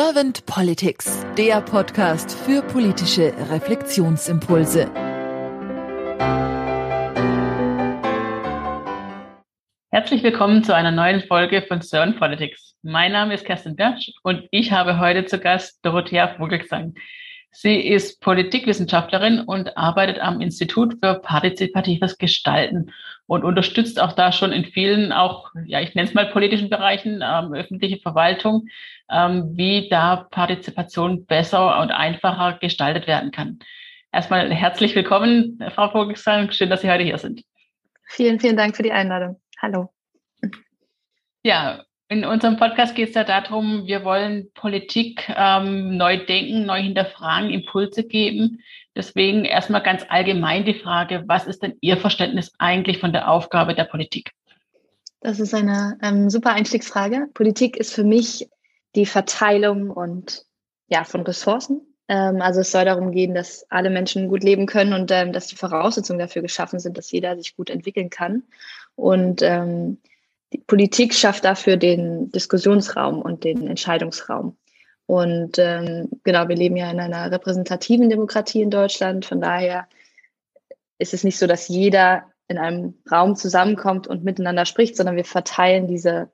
Servant Politics, der Podcast für politische Reflexionsimpulse. Herzlich willkommen zu einer neuen Folge von Servant Politics. Mein Name ist Kerstin Bertsch und ich habe heute zu Gast Dorothea Vogelsang. Sie ist Politikwissenschaftlerin und arbeitet am Institut für partizipatives Gestalten und unterstützt auch da schon in vielen, auch, ja, ich nenne es mal politischen Bereichen, ähm, öffentliche Verwaltung, ähm, wie da Partizipation besser und einfacher gestaltet werden kann. Erstmal herzlich willkommen, Frau Vogelsang. Schön, dass Sie heute hier sind. Vielen, vielen Dank für die Einladung. Hallo. Ja, in unserem Podcast geht es ja darum, wir wollen Politik ähm, neu denken, neu hinterfragen, Impulse geben. Deswegen erstmal ganz allgemein die Frage, was ist denn Ihr Verständnis eigentlich von der Aufgabe der Politik? Das ist eine ähm, super Einstiegsfrage. Politik ist für mich die Verteilung und ja von Ressourcen. Ähm, also es soll darum gehen, dass alle Menschen gut leben können und ähm, dass die Voraussetzungen dafür geschaffen sind, dass jeder sich gut entwickeln kann. Und ähm, die Politik schafft dafür den Diskussionsraum und den Entscheidungsraum. Und ähm, genau, wir leben ja in einer repräsentativen Demokratie in Deutschland. Von daher ist es nicht so, dass jeder in einem Raum zusammenkommt und miteinander spricht, sondern wir verteilen diese,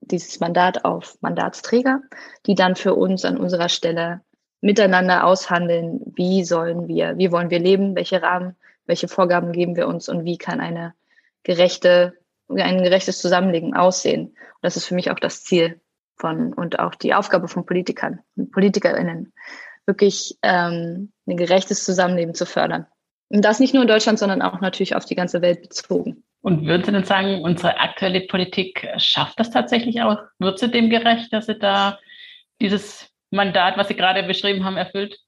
dieses Mandat auf Mandatsträger, die dann für uns an unserer Stelle miteinander aushandeln, wie sollen wir, wie wollen wir leben, welche Rahmen, welche Vorgaben geben wir uns und wie kann eine gerechte ein gerechtes Zusammenleben aussehen. Und das ist für mich auch das Ziel von und auch die Aufgabe von Politikern und PolitikerInnen, wirklich ähm, ein gerechtes Zusammenleben zu fördern. Und das nicht nur in Deutschland, sondern auch natürlich auf die ganze Welt bezogen. Und würden Sie denn sagen, unsere aktuelle Politik schafft das tatsächlich auch? Wird sie dem gerecht, dass sie da dieses Mandat, was Sie gerade beschrieben haben, erfüllt?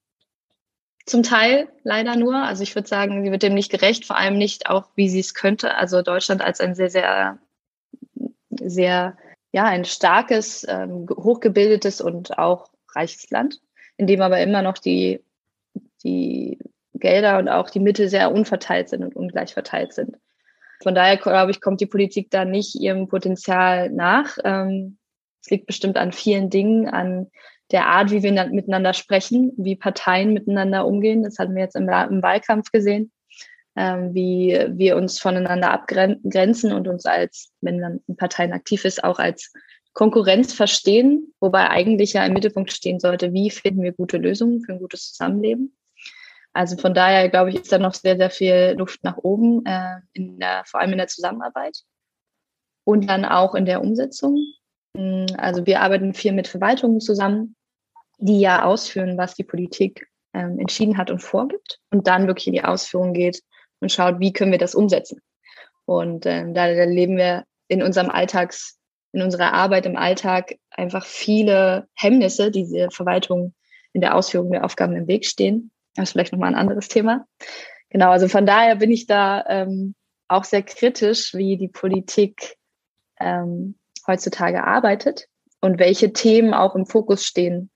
Zum Teil leider nur. Also ich würde sagen, sie wird dem nicht gerecht, vor allem nicht auch, wie sie es könnte. Also Deutschland als ein sehr, sehr, sehr, ja, ein starkes, ähm, hochgebildetes und auch reiches Land, in dem aber immer noch die, die Gelder und auch die Mittel sehr unverteilt sind und ungleich verteilt sind. Von daher, glaube ich, kommt die Politik da nicht ihrem Potenzial nach. Ähm, es liegt bestimmt an vielen Dingen, an der Art, wie wir miteinander sprechen, wie Parteien miteinander umgehen. Das hatten wir jetzt im, im Wahlkampf gesehen, ähm, wie wir uns voneinander abgrenzen und uns als, wenn dann in Parteien aktiv ist, auch als Konkurrenz verstehen, wobei eigentlich ja im Mittelpunkt stehen sollte, wie finden wir gute Lösungen für ein gutes Zusammenleben. Also von daher glaube ich, ist da noch sehr, sehr viel Luft nach oben, äh, in der, vor allem in der Zusammenarbeit und dann auch in der Umsetzung. Mm, also wir arbeiten viel mit Verwaltungen zusammen, die ja ausführen, was die Politik ähm, entschieden hat und vorgibt und dann wirklich in die Ausführung geht und schaut, wie können wir das umsetzen. Und ähm, da erleben wir in unserem Alltags, in unserer Arbeit im Alltag einfach viele Hemmnisse, die diese Verwaltung in der Ausführung der Aufgaben im Weg stehen. Das ist vielleicht nochmal ein anderes Thema. Genau, also von daher bin ich da ähm, auch sehr kritisch, wie die Politik ähm, heutzutage arbeitet und welche Themen auch im Fokus stehen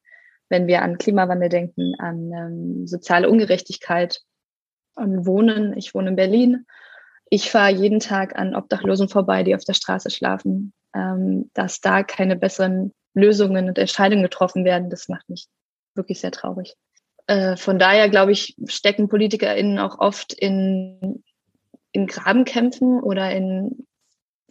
wenn wir an Klimawandel denken, an ähm, soziale Ungerechtigkeit, an Wohnen. Ich wohne in Berlin. Ich fahre jeden Tag an Obdachlosen vorbei, die auf der Straße schlafen. Ähm, dass da keine besseren Lösungen und Entscheidungen getroffen werden, das macht mich wirklich sehr traurig. Äh, von daher, glaube ich, stecken PolitikerInnen auch oft in, in Grabenkämpfen oder in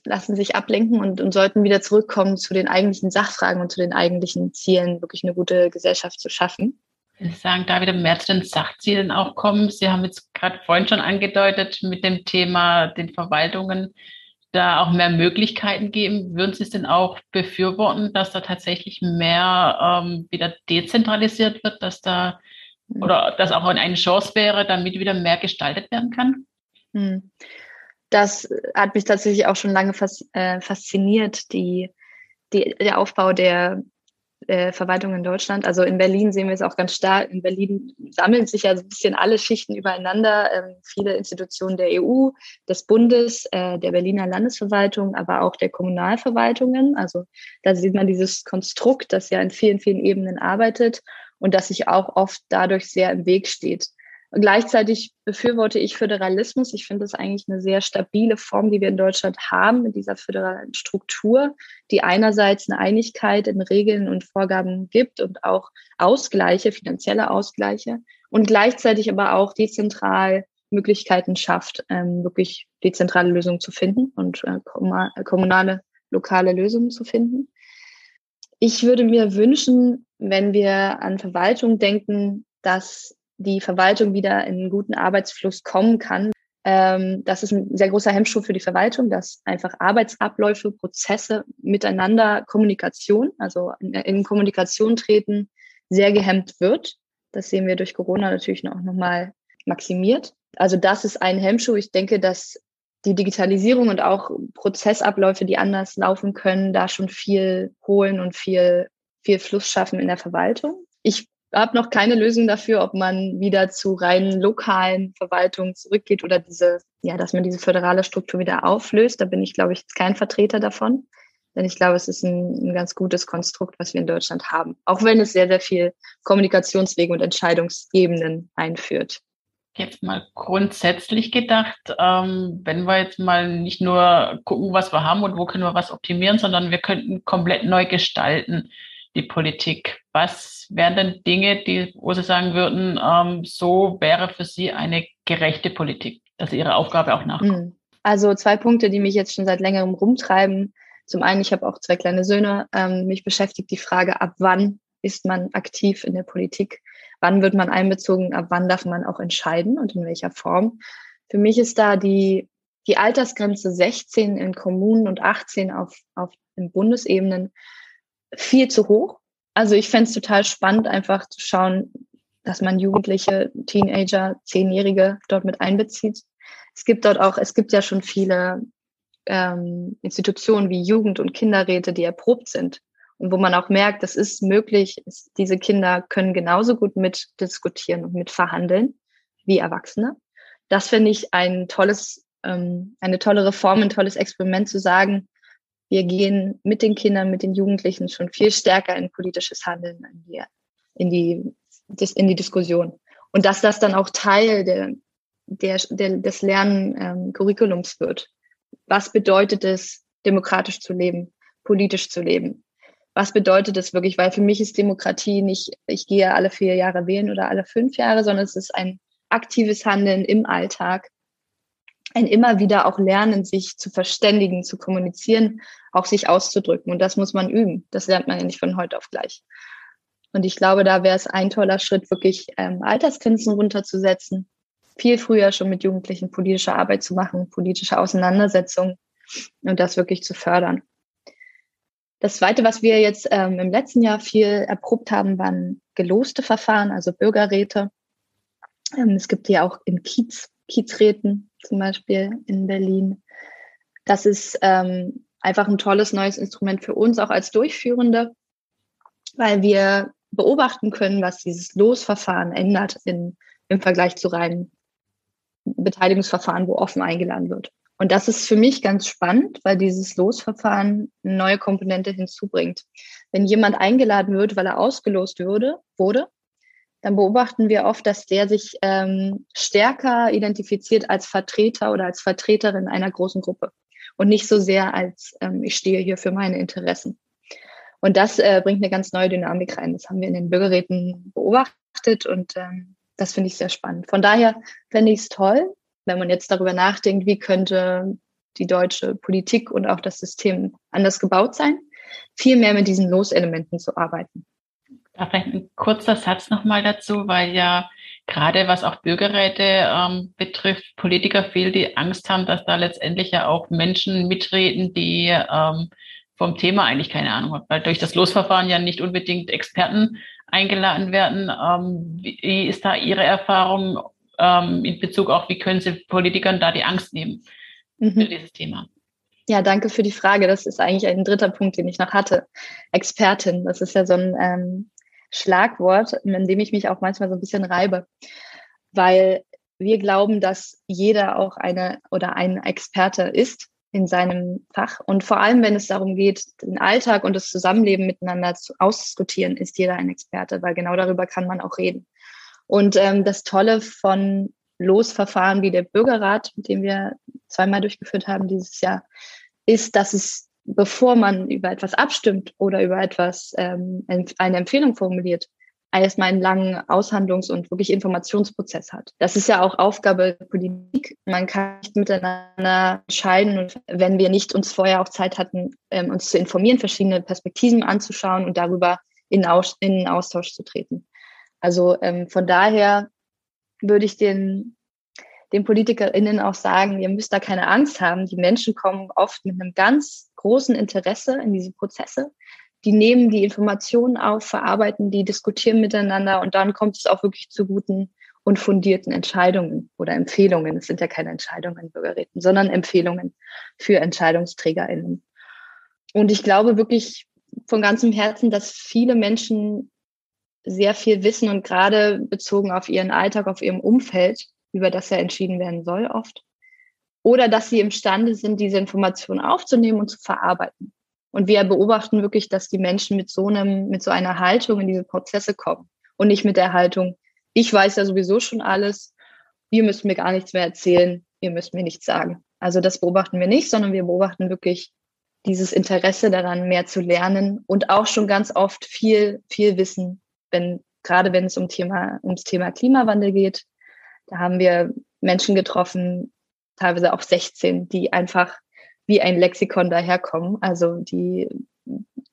lassen sich ablenken und, und sollten wieder zurückkommen zu den eigentlichen Sachfragen und zu den eigentlichen Zielen, wirklich eine gute Gesellschaft zu schaffen. Ich sagen, da wieder mehr zu den Sachzielen auch kommen. Sie haben jetzt gerade vorhin schon angedeutet mit dem Thema den Verwaltungen da auch mehr Möglichkeiten geben. Würden Sie es denn auch befürworten, dass da tatsächlich mehr ähm, wieder dezentralisiert wird, dass da hm. oder dass auch eine Chance wäre, damit wieder mehr gestaltet werden kann? Hm das hat mich tatsächlich auch schon lange fas äh, fasziniert, die, die, der Aufbau der äh, Verwaltung in Deutschland. Also in Berlin sehen wir es auch ganz stark. In Berlin sammeln sich ja so ein bisschen alle Schichten übereinander. Ähm, viele Institutionen der EU, des Bundes, äh, der Berliner Landesverwaltung, aber auch der Kommunalverwaltungen. Also da sieht man dieses Konstrukt, das ja in vielen, vielen Ebenen arbeitet und das sich auch oft dadurch sehr im Weg steht. Gleichzeitig befürworte ich Föderalismus. Ich finde es eigentlich eine sehr stabile Form, die wir in Deutschland haben, mit dieser föderalen Struktur, die einerseits eine Einigkeit in Regeln und Vorgaben gibt und auch Ausgleiche, finanzielle Ausgleiche und gleichzeitig aber auch dezentral Möglichkeiten schafft, ähm, wirklich dezentrale Lösungen zu finden und äh, kommunale, lokale Lösungen zu finden. Ich würde mir wünschen, wenn wir an Verwaltung denken, dass die Verwaltung wieder in einen guten Arbeitsfluss kommen kann. Ähm, das ist ein sehr großer Hemmschuh für die Verwaltung, dass einfach Arbeitsabläufe, Prozesse miteinander, Kommunikation, also in, in Kommunikation treten, sehr gehemmt wird. Das sehen wir durch Corona natürlich auch nochmal maximiert. Also das ist ein Hemmschuh. Ich denke, dass die Digitalisierung und auch Prozessabläufe, die anders laufen können, da schon viel holen und viel, viel Fluss schaffen in der Verwaltung. Ich habe noch keine Lösung dafür, ob man wieder zu reinen lokalen Verwaltungen zurückgeht oder diese, ja, dass man diese föderale Struktur wieder auflöst. Da bin ich, glaube ich, kein Vertreter davon. Denn ich glaube, es ist ein, ein ganz gutes Konstrukt, was wir in Deutschland haben. Auch wenn es sehr, sehr viel Kommunikationswege und Entscheidungsebenen einführt. Jetzt mal grundsätzlich gedacht, ähm, wenn wir jetzt mal nicht nur gucken, was wir haben und wo können wir was optimieren, sondern wir könnten komplett neu gestalten die Politik. Was wären denn Dinge, die, wo Sie sagen würden, ähm, so wäre für Sie eine gerechte Politik, dass Sie Ihre Aufgabe auch nachkommen? Hm. Also zwei Punkte, die mich jetzt schon seit längerem rumtreiben. Zum einen, ich habe auch zwei kleine Söhne. Ähm, mich beschäftigt die Frage, ab wann ist man aktiv in der Politik? Wann wird man einbezogen? Ab wann darf man auch entscheiden und in welcher Form? Für mich ist da die, die Altersgrenze 16 in Kommunen und 18 auf, auf den Bundesebenen viel zu hoch. Also ich fände es total spannend, einfach zu schauen, dass man Jugendliche, Teenager, Zehnjährige dort mit einbezieht. Es gibt dort auch, es gibt ja schon viele ähm, Institutionen wie Jugend- und Kinderräte, die erprobt sind und wo man auch merkt, das ist möglich. Ist, diese Kinder können genauso gut mitdiskutieren und mitverhandeln wie Erwachsene. Das finde ich ein tolles, ähm, eine tolle Reform, ein tolles Experiment zu sagen, wir gehen mit den Kindern, mit den Jugendlichen schon viel stärker in politisches Handeln, in die, in die, in die Diskussion. Und dass das dann auch Teil der, der, der, des Lerncurriculums ähm, wird. Was bedeutet es, demokratisch zu leben, politisch zu leben? Was bedeutet es wirklich? Weil für mich ist Demokratie nicht, ich gehe alle vier Jahre wählen oder alle fünf Jahre, sondern es ist ein aktives Handeln im Alltag, ein immer wieder auch lernen, sich zu verständigen, zu kommunizieren, auch sich auszudrücken. Und das muss man üben. Das lernt man ja nicht von heute auf gleich. Und ich glaube, da wäre es ein toller Schritt, wirklich ähm, Altersgrenzen runterzusetzen, viel früher schon mit Jugendlichen politische Arbeit zu machen, politische Auseinandersetzungen und das wirklich zu fördern. Das Zweite, was wir jetzt ähm, im letzten Jahr viel erprobt haben, waren geloste Verfahren, also Bürgerräte. Ähm, es gibt ja auch in Kiez, Kiezräten zum Beispiel in Berlin. Das ist ähm, einfach ein tolles neues Instrument für uns, auch als Durchführende, weil wir beobachten können, was dieses Losverfahren ändert in, im Vergleich zu reinen Beteiligungsverfahren, wo offen eingeladen wird. Und das ist für mich ganz spannend, weil dieses Losverfahren eine neue Komponente hinzubringt. Wenn jemand eingeladen wird, weil er ausgelost würde, wurde, dann beobachten wir oft, dass der sich ähm, stärker identifiziert als Vertreter oder als Vertreterin einer großen Gruppe und nicht so sehr als ähm, ich stehe hier für meine Interessen. Und das äh, bringt eine ganz neue Dynamik rein. Das haben wir in den Bürgerräten beobachtet und ähm, das finde ich sehr spannend. Von daher fände ich es toll, wenn man jetzt darüber nachdenkt, wie könnte die deutsche Politik und auch das System anders gebaut sein, viel mehr mit diesen Loselementen zu arbeiten. Da vielleicht ein kurzer Satz nochmal dazu, weil ja gerade was auch Bürgerräte ähm, betrifft, Politiker viel die Angst haben, dass da letztendlich ja auch Menschen mitreden, die ähm, vom Thema eigentlich keine Ahnung haben, weil durch das Losverfahren ja nicht unbedingt Experten eingeladen werden. Ähm, wie ist da Ihre Erfahrung ähm, in Bezug auf, wie können Sie Politikern da die Angst nehmen mhm. für dieses Thema? Ja, danke für die Frage. Das ist eigentlich ein dritter Punkt, den ich noch hatte. Expertin, das ist ja so ein ähm, Schlagwort, in dem ich mich auch manchmal so ein bisschen reibe, weil wir glauben, dass jeder auch eine oder ein Experte ist in seinem Fach. Und vor allem, wenn es darum geht, den Alltag und das Zusammenleben miteinander zu ausdiskutieren, ist jeder ein Experte, weil genau darüber kann man auch reden. Und ähm, das Tolle von Losverfahren wie der Bürgerrat, mit dem wir zweimal durchgeführt haben dieses Jahr, ist, dass es, bevor man über etwas abstimmt oder über etwas ähm, eine Empfehlung formuliert, erstmal einen langen Aushandlungs- und wirklich Informationsprozess hat. Das ist ja auch Aufgabe der Politik. Man kann nicht miteinander entscheiden, wenn wir nicht uns vorher auch Zeit hatten, ähm, uns zu informieren, verschiedene Perspektiven anzuschauen und darüber in, Aus in Austausch zu treten. Also ähm, von daher würde ich den, den PolitikerInnen auch sagen, ihr müsst da keine Angst haben. Die Menschen kommen oft mit einem ganz großen Interesse in diese Prozesse die nehmen die Informationen auf, verarbeiten die, diskutieren miteinander und dann kommt es auch wirklich zu guten und fundierten Entscheidungen oder Empfehlungen. Es sind ja keine Entscheidungen Bürgerräten, sondern Empfehlungen für EntscheidungsträgerInnen. Und ich glaube wirklich von ganzem Herzen, dass viele Menschen sehr viel wissen und gerade bezogen auf ihren Alltag, auf ihrem Umfeld, über das ja entschieden werden soll oft. Oder dass sie imstande sind, diese Informationen aufzunehmen und zu verarbeiten. Und wir beobachten wirklich, dass die Menschen mit so einem, mit so einer Haltung in diese Prozesse kommen und nicht mit der Haltung, ich weiß ja sowieso schon alles, ihr müsst mir gar nichts mehr erzählen, ihr müsst mir nichts sagen. Also das beobachten wir nicht, sondern wir beobachten wirklich dieses Interesse daran, mehr zu lernen und auch schon ganz oft viel, viel Wissen, wenn, gerade wenn es um Thema, ums Thema Klimawandel geht. Da haben wir Menschen getroffen, teilweise auch 16, die einfach wie ein Lexikon daherkommen. Also die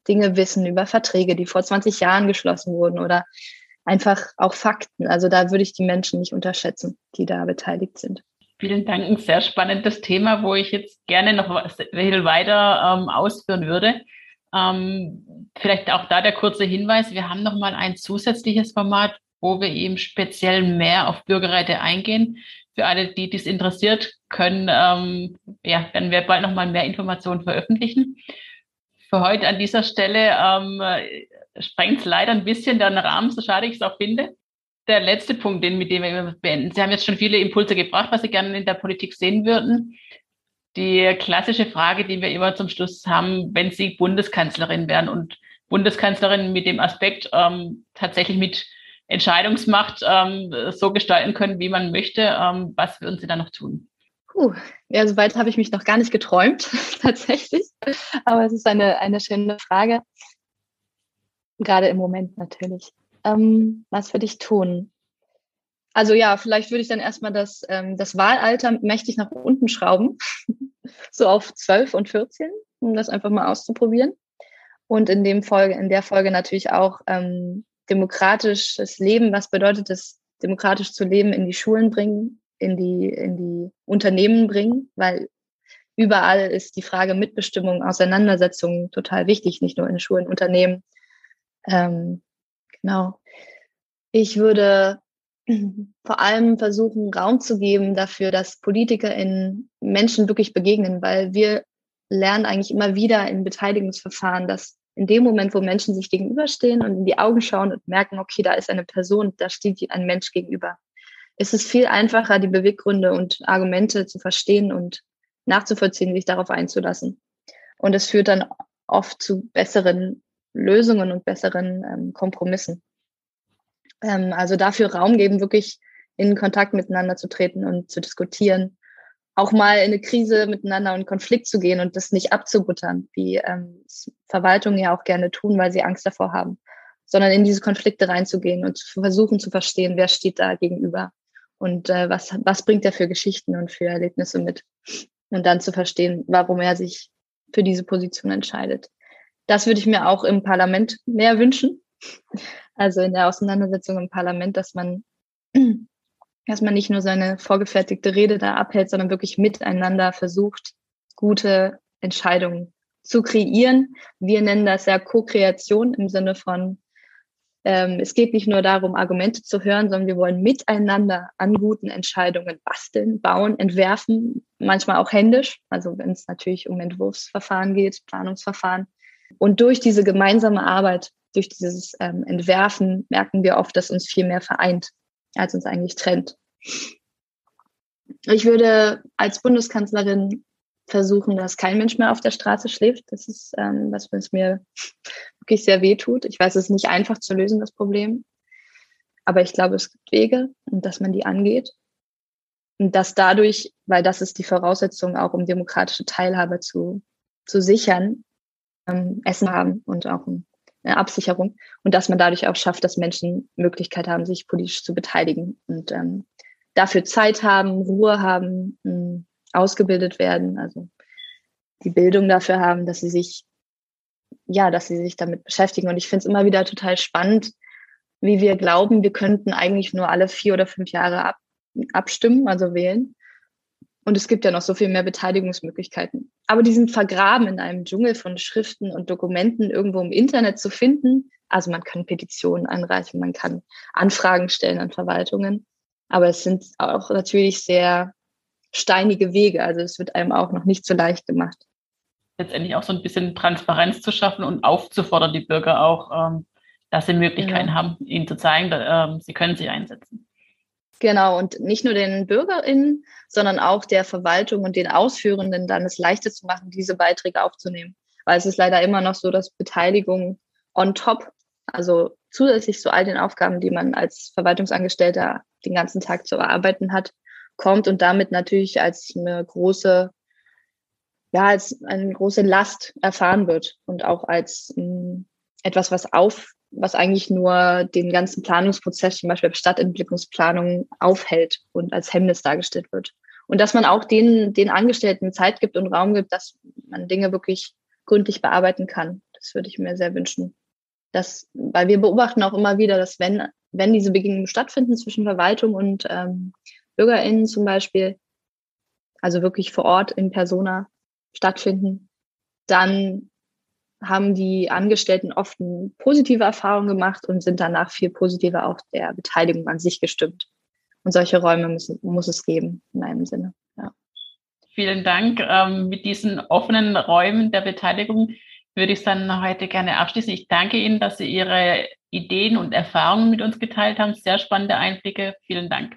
Dinge wissen über Verträge, die vor 20 Jahren geschlossen wurden oder einfach auch Fakten. Also da würde ich die Menschen nicht unterschätzen, die da beteiligt sind. Vielen Dank, ein sehr spannendes Thema, wo ich jetzt gerne noch was weiter ähm, ausführen würde. Ähm, vielleicht auch da der kurze Hinweis, wir haben noch mal ein zusätzliches Format, wo wir eben speziell mehr auf Bürgerräte eingehen für alle, die dies interessiert, können, ähm, ja, werden wir bald nochmal mehr Informationen veröffentlichen. Für heute an dieser Stelle ähm, sprengt es leider ein bisschen den Rahmen, so schade ich es auch finde. Der letzte Punkt, den, mit dem wir beenden. Sie haben jetzt schon viele Impulse gebracht, was Sie gerne in der Politik sehen würden. Die klassische Frage, die wir immer zum Schluss haben, wenn Sie Bundeskanzlerin wären und Bundeskanzlerin mit dem Aspekt ähm, tatsächlich mit Entscheidungsmacht ähm, so gestalten können, wie man möchte. Ähm, was würden Sie da noch tun? Puh, ja, soweit habe ich mich noch gar nicht geträumt, tatsächlich. Aber es ist eine, eine schöne Frage. Gerade im Moment natürlich. Ähm, was würde ich tun? Also ja, vielleicht würde ich dann erstmal das, ähm, das Wahlalter mächtig nach unten schrauben, so auf 12 und 14, um das einfach mal auszuprobieren. Und in dem Folge, in der Folge natürlich auch ähm, demokratisches Leben, was bedeutet es, demokratisch zu leben, in die Schulen bringen, in die, in die Unternehmen bringen, weil überall ist die Frage Mitbestimmung, Auseinandersetzung total wichtig, nicht nur in Schulen, Unternehmen. Ähm, genau. Ich würde vor allem versuchen, Raum zu geben dafür, dass Politiker in Menschen wirklich begegnen, weil wir lernen eigentlich immer wieder in Beteiligungsverfahren, dass in dem Moment, wo Menschen sich gegenüberstehen und in die Augen schauen und merken, okay, da ist eine Person, da steht ein Mensch gegenüber, ist es viel einfacher, die Beweggründe und Argumente zu verstehen und nachzuvollziehen, sich darauf einzulassen. Und es führt dann oft zu besseren Lösungen und besseren ähm, Kompromissen. Ähm, also dafür Raum geben, wirklich in Kontakt miteinander zu treten und zu diskutieren auch mal in eine Krise miteinander und Konflikt zu gehen und das nicht abzubuttern, wie ähm, Verwaltungen ja auch gerne tun, weil sie Angst davor haben, sondern in diese Konflikte reinzugehen und zu versuchen zu verstehen, wer steht da gegenüber und äh, was, was bringt er für Geschichten und für Erlebnisse mit und dann zu verstehen, warum er sich für diese Position entscheidet. Das würde ich mir auch im Parlament mehr wünschen. Also in der Auseinandersetzung im Parlament, dass man dass man nicht nur seine vorgefertigte Rede da abhält, sondern wirklich miteinander versucht, gute Entscheidungen zu kreieren. Wir nennen das ja Co-Kreation im Sinne von, ähm, es geht nicht nur darum, Argumente zu hören, sondern wir wollen miteinander an guten Entscheidungen basteln, bauen, entwerfen, manchmal auch händisch, also wenn es natürlich um Entwurfsverfahren geht, Planungsverfahren. Und durch diese gemeinsame Arbeit, durch dieses ähm, Entwerfen merken wir oft, dass uns viel mehr vereint, als uns eigentlich trennt. Ich würde als Bundeskanzlerin versuchen, dass kein Mensch mehr auf der Straße schläft. Das ist ähm, was, mir wirklich sehr weh tut. Ich weiß, es ist nicht einfach zu lösen, das Problem. Aber ich glaube, es gibt Wege und dass man die angeht. Und dass dadurch, weil das ist die Voraussetzung auch, um demokratische Teilhabe zu, zu sichern, ähm, Essen haben und auch eine Absicherung. Und dass man dadurch auch schafft, dass Menschen Möglichkeit haben, sich politisch zu beteiligen und ähm, dafür Zeit haben, Ruhe haben, mh, ähm, ausgebildet werden, also die Bildung dafür haben, dass sie sich, ja, dass sie sich damit beschäftigen. Und ich finde es immer wieder total spannend, wie wir glauben, wir könnten eigentlich nur alle vier oder fünf Jahre ab, abstimmen, also wählen. Und es gibt ja noch so viel mehr Beteiligungsmöglichkeiten. Aber die sind vergraben in einem Dschungel von Schriften und Dokumenten irgendwo im Internet zu finden. Also man kann Petitionen einreichen, man kann Anfragen stellen an Verwaltungen. Aber es sind auch natürlich sehr steinige Wege. Also es wird einem auch noch nicht so leicht gemacht. Letztendlich auch so ein bisschen Transparenz zu schaffen und aufzufordern, die Bürger auch, ähm, dass sie Möglichkeiten ja. haben, ihnen zu zeigen, dass, ähm, sie können sich einsetzen. Genau, und nicht nur den BürgerInnen, sondern auch der Verwaltung und den Ausführenden dann es leichter zu machen, diese Beiträge aufzunehmen. Weil es ist leider immer noch so, dass Beteiligung on top, also zusätzlich zu all den Aufgaben, die man als Verwaltungsangestellter den ganzen Tag zu erarbeiten hat, kommt und damit natürlich als eine große, ja, als eine große Last erfahren wird und auch als mh, hm, etwas, was auf was eigentlich nur den ganzen Planungsprozess, zum Beispiel Stadtentwicklungsplanung, aufhält und als Hemmnis dargestellt wird. Und dass man auch den, den Angestellten Zeit gibt und Raum gibt, dass man Dinge wirklich gründlich bearbeiten kann. Das würde ich mir sehr wünschen. Das, weil wir beobachten auch immer wieder, dass wenn, wenn diese Begegnungen stattfinden zwischen Verwaltung und ähm, BürgerInnen zum Beispiel, also wirklich vor Ort in Persona stattfinden, dann haben die Angestellten oft positive Erfahrung gemacht und sind danach viel positiver auch der Beteiligung an sich gestimmt. Und solche Räume müssen, muss es geben, in einem Sinne. Ja. Vielen Dank. Ähm, mit diesen offenen Räumen der Beteiligung würde ich es dann heute gerne abschließen. Ich danke Ihnen, dass Sie Ihre Ideen und Erfahrungen mit uns geteilt haben. Sehr spannende Einblicke. Vielen Dank.